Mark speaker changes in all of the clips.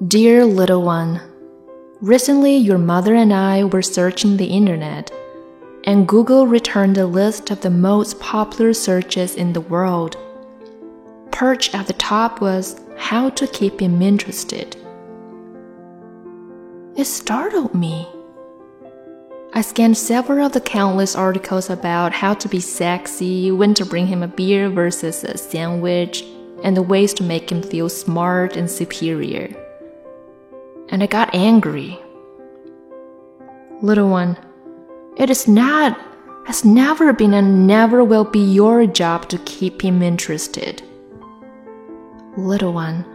Speaker 1: Dear little one, recently your mother and I were searching the internet, and Google returned a list of the most popular searches in the world. Perched at the top was how to keep him interested. It startled me. I scanned several of the countless articles about how to be sexy, when to bring him a beer versus a sandwich, and the ways to make him feel smart and superior. And I got angry. Little one, it is not, has never been, and never will be your job to keep him interested. Little one,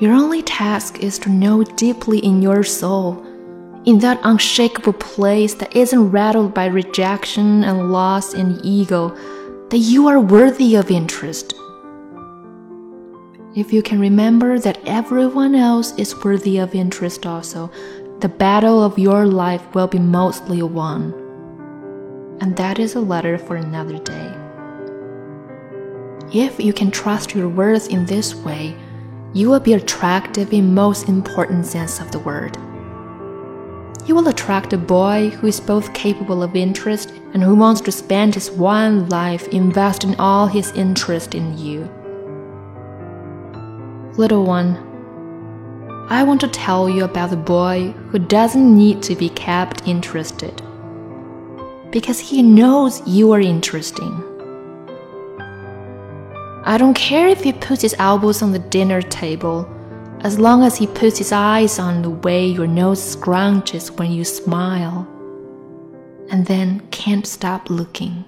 Speaker 1: your only task is to know deeply in your soul, in that unshakable place that isn't rattled by rejection and loss and ego, that you are worthy of interest. If you can remember that everyone else is worthy of interest also, the battle of your life will be mostly won. And that is a letter for another day. If you can trust your worth in this way, you will be attractive in most important sense of the word. You will attract a boy who is both capable of interest and who wants to spend his one life investing all his interest in you. Little one, I want to tell you about the boy who doesn't need to be kept interested because he knows you are interesting. I don't care if he puts his elbows on the dinner table, as long as he puts his eyes on the way your nose scrunches when you smile, and then can't stop looking.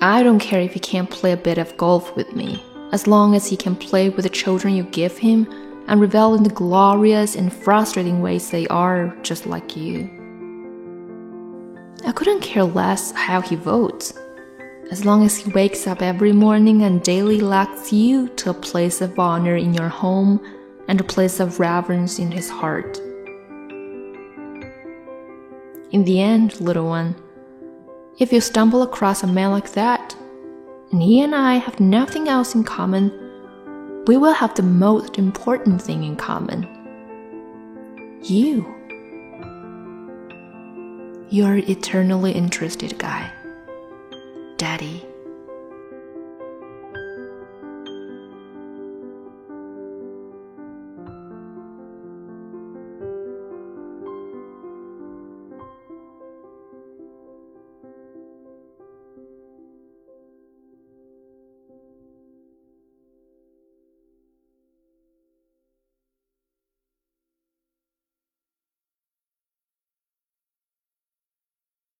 Speaker 1: I don't care if he can't play a bit of golf with me, as long as he can play with the children you give him and revel in the glorious and frustrating ways they are just like you. I couldn't care less how he votes, as long as he wakes up every morning and daily elects you to a place of honor in your home and a place of reverence in his heart. In the end, little one, if you stumble across a man like that, and he and I have nothing else in common, we will have the most important thing in common you. You're eternally interested guy. Daddy.